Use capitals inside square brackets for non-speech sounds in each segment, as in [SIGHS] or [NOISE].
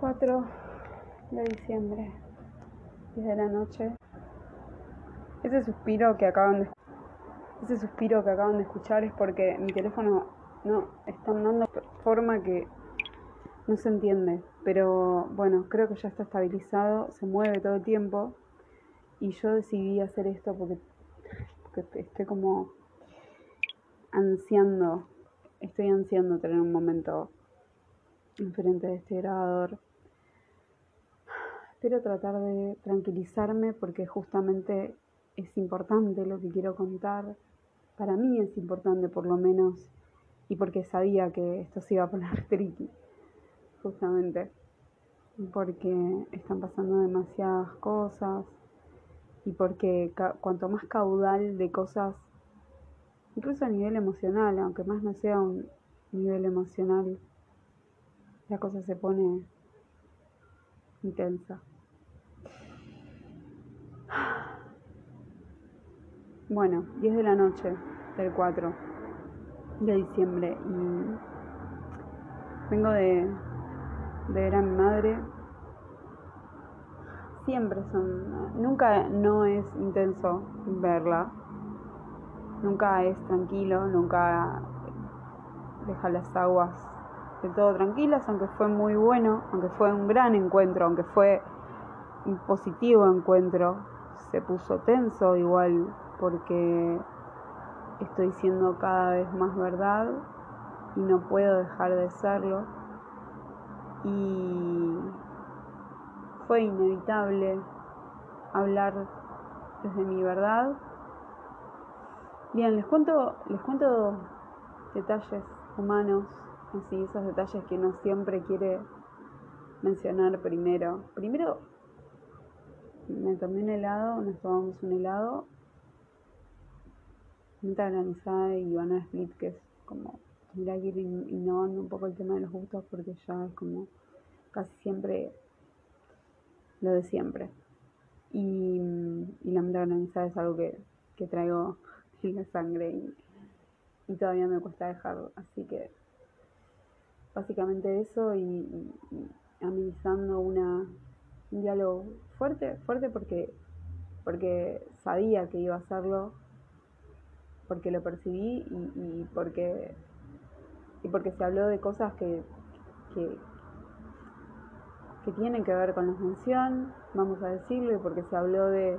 4 de diciembre, 10 de la noche. Ese suspiro que acaban de ese suspiro que acaban de escuchar es porque mi teléfono no está andando de forma que no se entiende, pero bueno, creo que ya está estabilizado, se mueve todo el tiempo. Y yo decidí hacer esto porque, porque estoy como ansiando, estoy ansiando tener un momento enfrente de este grabador Quiero tratar de tranquilizarme porque justamente es importante lo que quiero contar. Para mí es importante por lo menos y porque sabía que esto se iba a poner [LAUGHS] tricky, justamente porque están pasando demasiadas cosas y porque cuanto más caudal de cosas, incluso a nivel emocional, aunque más no sea un nivel emocional, la cosa se pone intensa. Bueno, 10 de la noche del 4 de diciembre y vengo de, de ver a mi madre. Siempre son, nunca no es intenso verla, nunca es tranquilo, nunca deja las aguas de todo tranquilas, aunque fue muy bueno, aunque fue un gran encuentro, aunque fue un positivo encuentro, se puso tenso igual porque estoy siendo cada vez más verdad y no puedo dejar de serlo. Y fue inevitable hablar desde mi verdad. Bien, les cuento, les cuento detalles humanos, así esos detalles que uno siempre quiere mencionar primero. Primero me tomé un helado, nos tomamos un helado Menta granizada y banana split, que es como tendría que ir innovando un poco el tema de los gustos porque ya es como casi siempre lo de siempre. Y, la menta granizada es algo que, traigo en la sangre y, todavía me cuesta dejarlo. Así que básicamente eso y, amenizando una, un diálogo fuerte, fuerte porque, porque sabía que iba a hacerlo porque lo percibí y, porque y porque se habló de cosas que, que, tienen que ver con la función, vamos a decirlo, y porque se habló de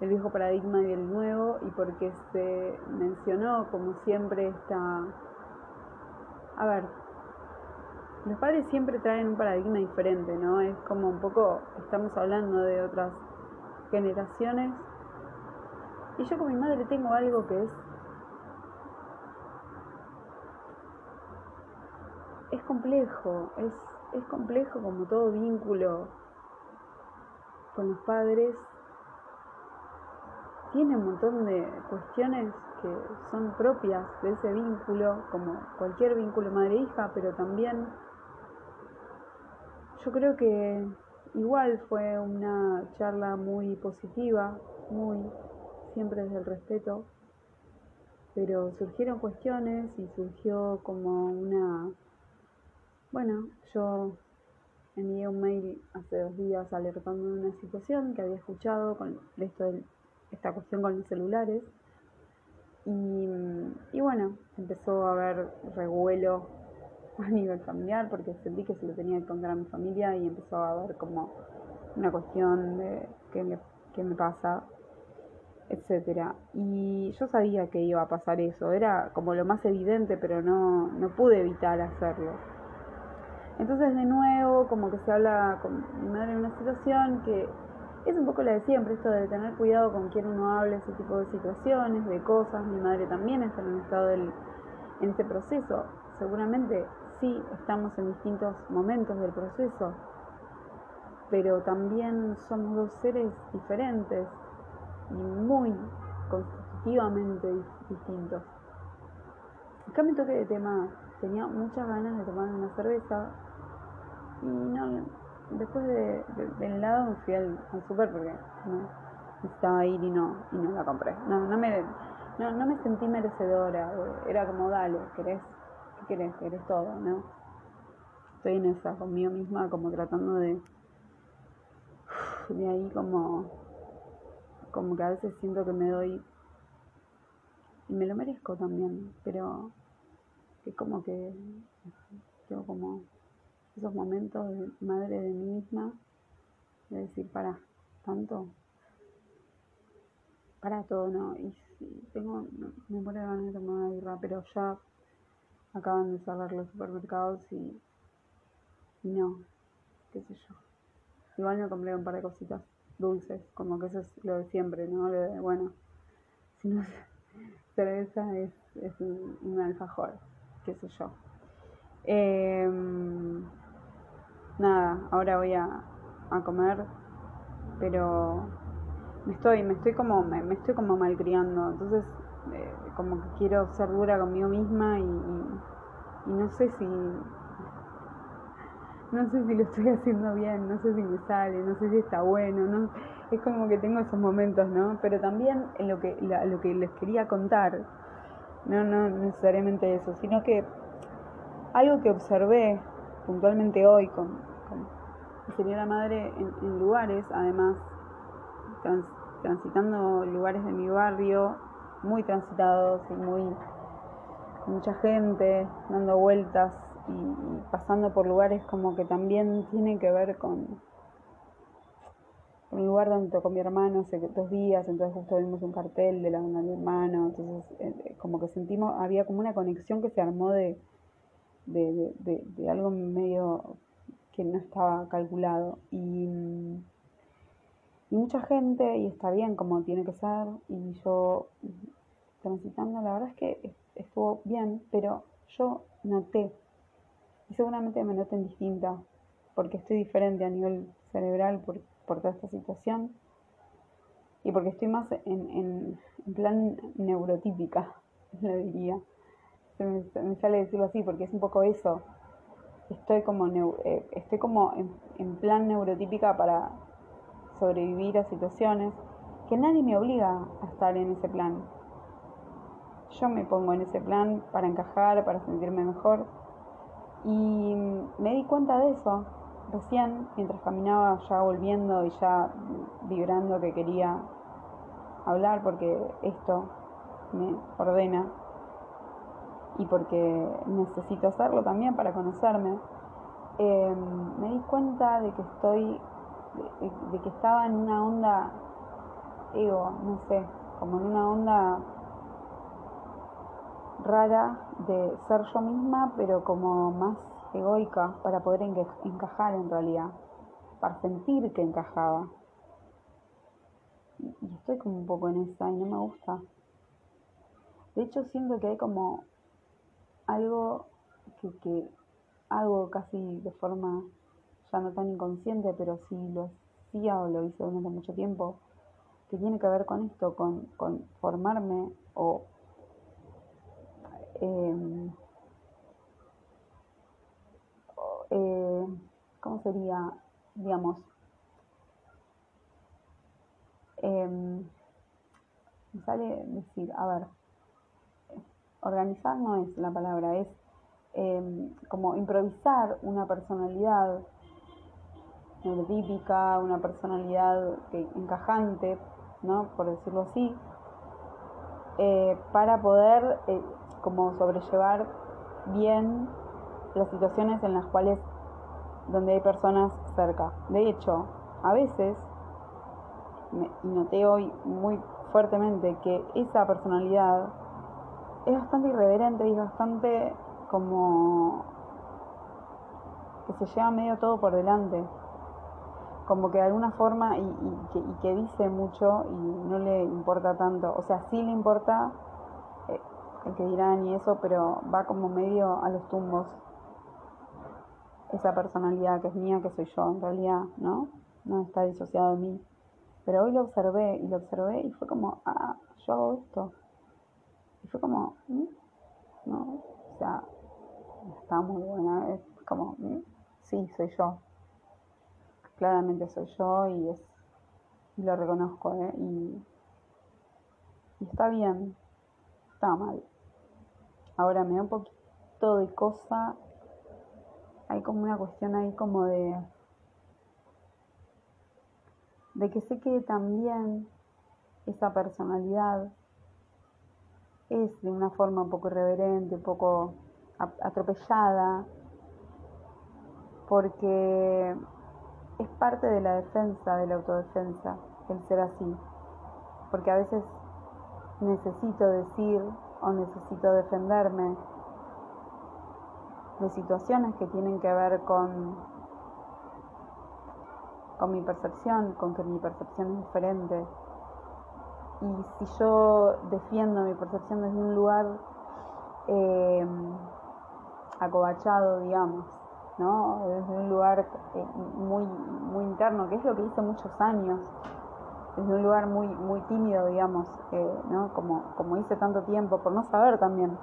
del viejo paradigma y del nuevo, y porque se mencionó como siempre esta a ver, los padres siempre traen un paradigma diferente, ¿no? Es como un poco, estamos hablando de otras generaciones y yo con mi madre tengo algo que es... Es complejo, es, es complejo como todo vínculo con los padres. Tiene un montón de cuestiones que son propias de ese vínculo, como cualquier vínculo madre-hija, pero también yo creo que igual fue una charla muy positiva, muy siempre desde el respeto, pero surgieron cuestiones y surgió como una, bueno, yo envié un mail hace dos días alertando de una situación que había escuchado con esto de esta cuestión con los celulares. Y, y bueno, empezó a haber revuelo a nivel familiar porque sentí que se lo tenía que contar a mi familia y empezó a haber como una cuestión de qué me, qué me pasa etcétera. Y yo sabía que iba a pasar eso, era como lo más evidente, pero no, no pude evitar hacerlo. Entonces de nuevo, como que se habla con mi madre en una situación que es un poco la de siempre, esto de tener cuidado con quien uno habla, ese tipo de situaciones, de cosas. Mi madre también está en un estado del, en este proceso. Seguramente sí estamos en distintos momentos del proceso, pero también somos dos seres diferentes y muy constitutivamente distintos. Acá me toqué de tema, tenía muchas ganas de tomar una cerveza y no, después de, del helado me fui al, super porque no, necesitaba ir y no, y no la compré. No, no me, no, no me sentí merecedora, era como dale, querés, ¿qué querés? Querés todo, ¿no? estoy en esa conmigo misma, como tratando de, de ahí como, como que a veces siento que me doy, y me lo merezco también, pero es como que tengo como esos momentos de madre de mí misma, de decir, para, tanto, para todo, ¿no? Y si tengo, me muero de ganas de tomar birra, pero ya acaban de cerrar los supermercados y, no, qué sé yo. Igual me compré un par de cositas dulces, como que eso es lo de siempre, ¿no? Lo de, bueno, si no [LAUGHS] cerveza es, es un, alfajor, qué sé yo. Em, nada, ahora voy a, a comer, pero me estoy, me estoy como, me, estoy como malcriando, entonces eh, como que quiero ser dura conmigo misma y, no sé si no sé si lo estoy [LAUGHS] haciendo bien, no sé si me sale, no sé si está bueno, no es como que tengo esos momentos, ¿no? Pero también lo que lo que les quería contar, no no necesariamente eso, sino que algo que observé puntualmente hoy con mi señora madre en lugares, además transitando lugares de mi barrio muy transitados y muy mucha gente dando vueltas y, pasando por lugares como que también tienen que ver con, un lugar donde tocó mi hermano hace dos días, entonces justo vimos un cartel de la banda de mi hermano, entonces eh, como que sentimos, había como una conexión que se armó de, de algo medio que no estaba calculado. Y y mucha gente, y está bien como tiene que ser, y yo transitando, la verdad es que estuvo bien, pero yo noté, y seguramente me noten distinta, porque estoy diferente a nivel cerebral por, toda esta situación, y porque estoy más en, en, plan neurotípica, [LAUGHS] le diría. Se me, sale decirlo así, porque es un poco eso. Estoy como, eh, estoy como en plan neurotípica para sobrevivir a situaciones que nadie me obliga a estar en ese plan. Yo me pongo en ese plan para encajar, para sentirme mejor. Y me di cuenta de eso recién, mientras caminaba ya volviendo y ya vibrando que quería hablar porque esto me ordena y porque necesito hacerlo también para conocerme. Eh, me di cuenta de que estoy de, que estaba en una onda ego, no sé, como en una onda rara de ser yo misma, pero como más egoica para poder encajar en realidad, para sentir que encajaba. Y estoy como un poco en esa y no me gusta. De hecho siento que hay como algo que, que hago casi de forma no tan inconsciente, pero sí lo hacía o lo hice durante mucho tiempo, que tiene que ver con esto, con, formarme o em, eh, ¿cómo sería? Digamos, em, me sale decir, a ver, organizar no es la palabra, es em, como improvisar una personalidad neurotípica, una personalidad encajante, ¿no? por decirlo así, eh, para poder eh, como sobrellevar bien las situaciones en las cuales donde hay personas cerca. De hecho, a veces, y noté hoy muy fuertemente que esa personalidad es bastante irreverente y bastante como que se lleva medio todo por delante como que de alguna forma y, que, dice mucho y no le importa tanto, o sea, sí le importa el que dirán y eso, pero va como medio a los tumbos esa personalidad que es mía, que soy yo en realidad, ¿no? No está disociado de mí. Pero hoy lo observé y lo observé y fue como, ah, yo hago esto. Y fue como, ¿Mm? ¿no? O sea, está muy buena, es como, ¿Mm? sí, soy yo claramente soy yo y es lo reconozco ¿eh? y, está bien, está mal. Ahora me da un poquito de cosa. Hay como una cuestión ahí como de de que sé que también esa personalidad es de una forma un poco irreverente, un poco atropellada, porque es parte de la defensa, de la autodefensa, el ser así, porque a veces necesito decir o necesito defenderme de situaciones que tienen que ver con, con mi percepción, con que mi percepción es diferente. Y si yo defiendo mi percepción desde un lugar eh, acobachado, digamos, ¿no? Desde un lugar eh, muy, muy interno, que es lo que hice muchos años, desde un lugar muy, muy tímido, digamos, eh, ¿no? Como, como hice tanto tiempo, por no saber también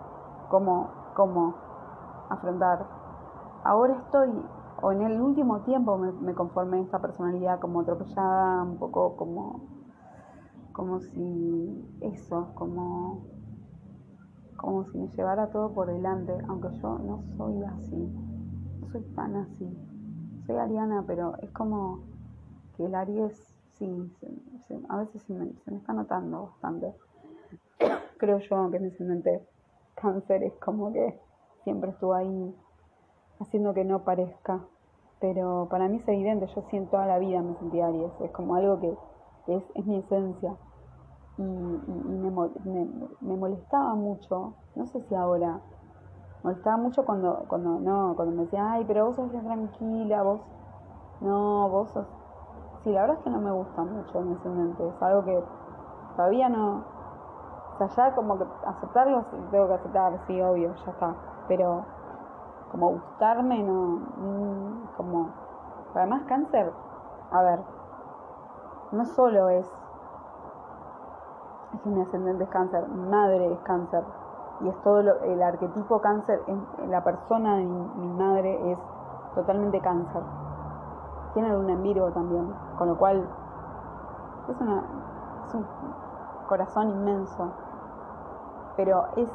cómo, cómo afrontar. Ahora estoy, o en el último tiempo me, me conformé esta personalidad como atropellada, un poco como, como si eso, como, como si me llevara todo por delante, aunque yo no soy así, no soy tan así. Soy ariana, pero es como que el Aries, sí, a veces se me, se me está notando bastante. [COUGHS] Creo yo que mi ascendente cáncer es como que siempre estuvo ahí haciendo que no parezca. Pero para mí es evidente, yo siento toda la vida me sentí Aries, es como algo que es, es mi esencia. Y, me, me, molestaba mucho, no sé si ahora, molestaba mucho cuando, cuando, no, cuando me decían, ay, pero vos sos tranquila, vos, no, vos sos... Sí, la verdad es que no me gusta mucho mi ascendente, es algo que todavía no, o sea, ya como que aceptarlo, tengo que aceptar, sí, obvio, ya está pero como gustarme, no, mm, como, además cáncer, a ver, no solo es, es mi ascendente es cáncer, mi madre es cáncer, y es todo lo, el arquetipo cáncer, en, la persona de mi, madre es totalmente cáncer. Tiene un en Virgo también, con lo cual es, una, un corazón inmenso, pero es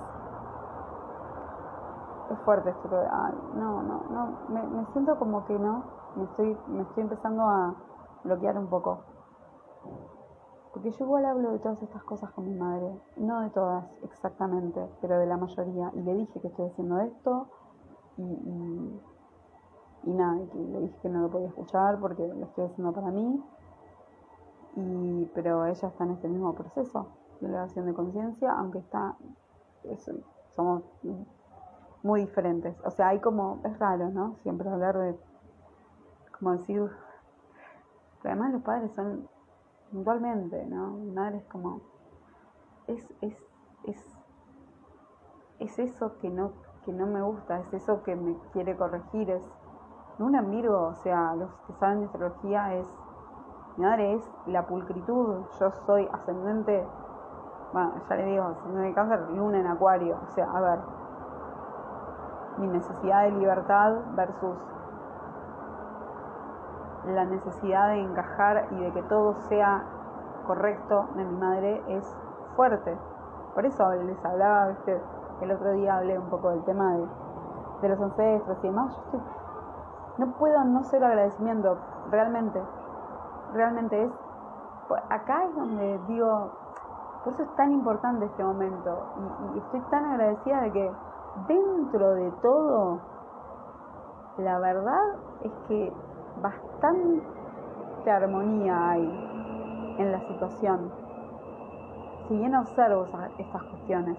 es fuerte esto que, no, no, no, me, siento como que no, me estoy, me estoy empezando a bloquear un poco. Porque yo igual hablo de todas estas cosas con mi madre, no de todas exactamente, pero de la mayoría. Y le dije que estoy haciendo esto y, y nada, y le dije que no lo podía escuchar porque lo estoy haciendo para mí. Y, pero ella está en este mismo proceso de elevación de conciencia, aunque está, somos muy diferentes. O sea, hay como, es raro, ¿no? Siempre hablar de, como decir, pero además los padres son puntualmente, ¿no? Mi madre es como, es, es, es, es eso que no, que no me gusta, es eso que me quiere corregir, es un amigo, o sea, los que saben de astrología es, mi madre es la pulcritud, yo soy ascendente, bueno, ya le digo, ascendente de cáncer, luna en acuario, o sea, a ver, mi necesidad de libertad versus la necesidad de encajar y de que todo sea correcto de mi madre es fuerte. Por eso les hablaba, el otro día hablé un poco del tema de, los ancestros y demás. No puedo no ser agradecimiento, realmente. Realmente es. Acá es donde digo, por eso es tan importante este momento. y estoy tan agradecida de que dentro de todo, la verdad es que bastante armonía hay en la situación. Si bien observo estas cuestiones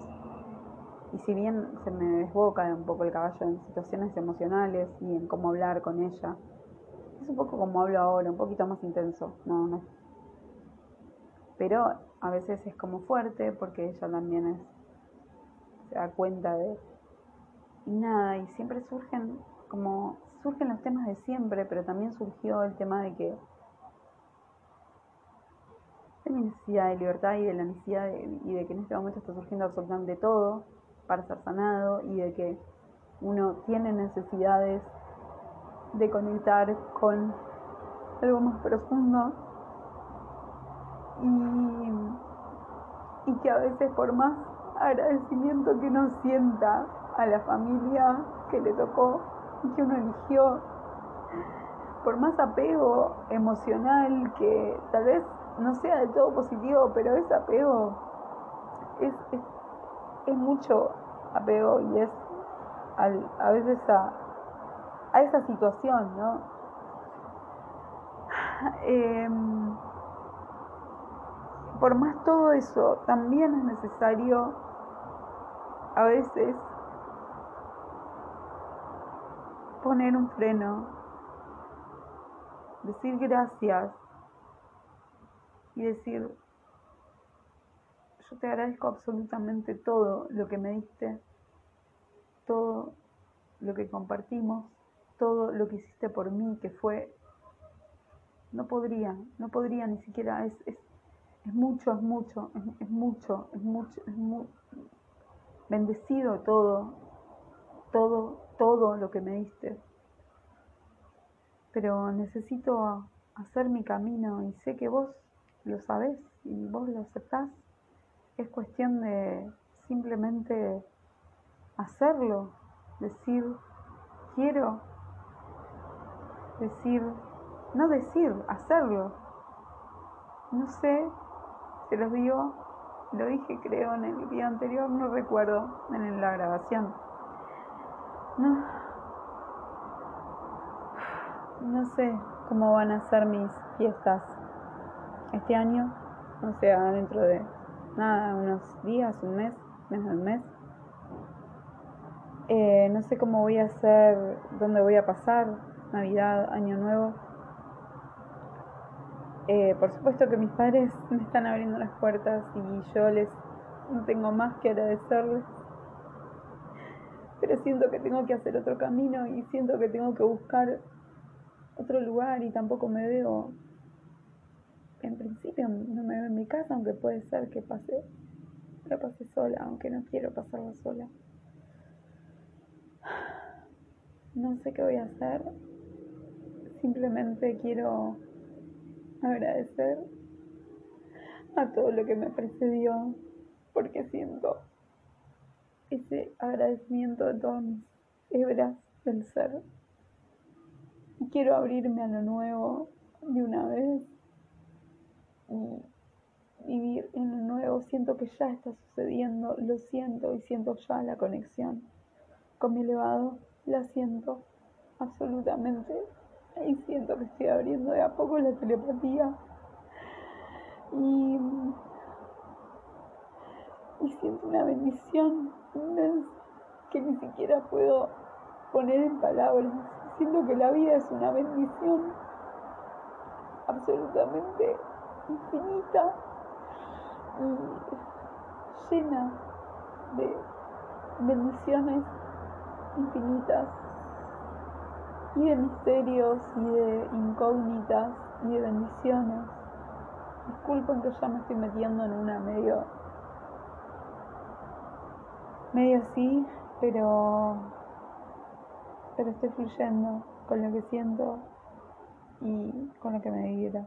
y si bien se me desboca un poco el caballo en situaciones emocionales y en cómo hablar con ella, es un poco como hablo ahora, un poquito más intenso, no, no. Pero a veces es como fuerte porque ella también es, se da cuenta de y nada, y siempre surgen como surgen los temas de siempre, pero también surgió el tema de que de mi necesidad de libertad y de la necesidad de, y de que en este momento está surgiendo absolutamente todo para ser sanado y de que uno tiene necesidades de conectar con algo más profundo. Y, y que a veces por más agradecimiento que uno sienta a la familia que le tocó que uno eligió, por más apego emocional que tal vez no sea del todo positivo, pero ese apego es, es, mucho apego y es a veces a, a esa situación, ¿no? [SIGHS] Em, por más todo eso, también es necesario a veces poner un freno, decir gracias y decir, yo te agradezco absolutamente todo lo que me diste, todo lo que compartimos, todo lo que hiciste por mí, que fue, no podría, no podría ni siquiera, es, es, es mucho, es mucho, es, mucho, es mucho, es bendecido todo, todo, todo lo que me diste. Pero necesito hacer mi camino y sé que vos lo sabés y vos lo aceptás. Es cuestión de simplemente hacerlo, decir quiero, decir, no decir, hacerlo. No sé, se los digo, lo dije creo en el día anterior, no recuerdo, en la grabación. No, no sé cómo van a ser mis fiestas este año, o sea, dentro de nada, unos días, un mes, menos de un mes. Eh, no sé cómo voy a hacer, dónde voy a pasar, Navidad, Año Nuevo. Eh, por supuesto que mis padres [LAUGHS] me están abriendo las puertas y yo les no tengo más que agradecerles. Pero siento que tengo que hacer otro camino y siento que tengo que buscar otro lugar y tampoco me veo, en principio no me veo en mi casa, aunque puede ser que pase, la pase sola, aunque no quiero pasarla sola. No sé qué voy a hacer. Simplemente quiero agradecer a todo lo que me precedió porque siento ese agradecimiento de todas mis hebras del ser. Quiero abrirme a lo nuevo de una vez y vivir en lo nuevo. Siento que ya está sucediendo, lo siento y siento ya la conexión con mi elevado. La siento absolutamente. Y siento que estoy abriendo de a poco la telepatía. Y, y siento una bendición que ni siquiera puedo poner en palabras. Siento que la vida es una bendición absolutamente infinita y llena de bendiciones infinitas y de misterios y de incógnitas y de bendiciones. Disculpen que ya me estoy metiendo en una medio medio así, pero pero estoy fluyendo con lo que siento y con lo que me vibra.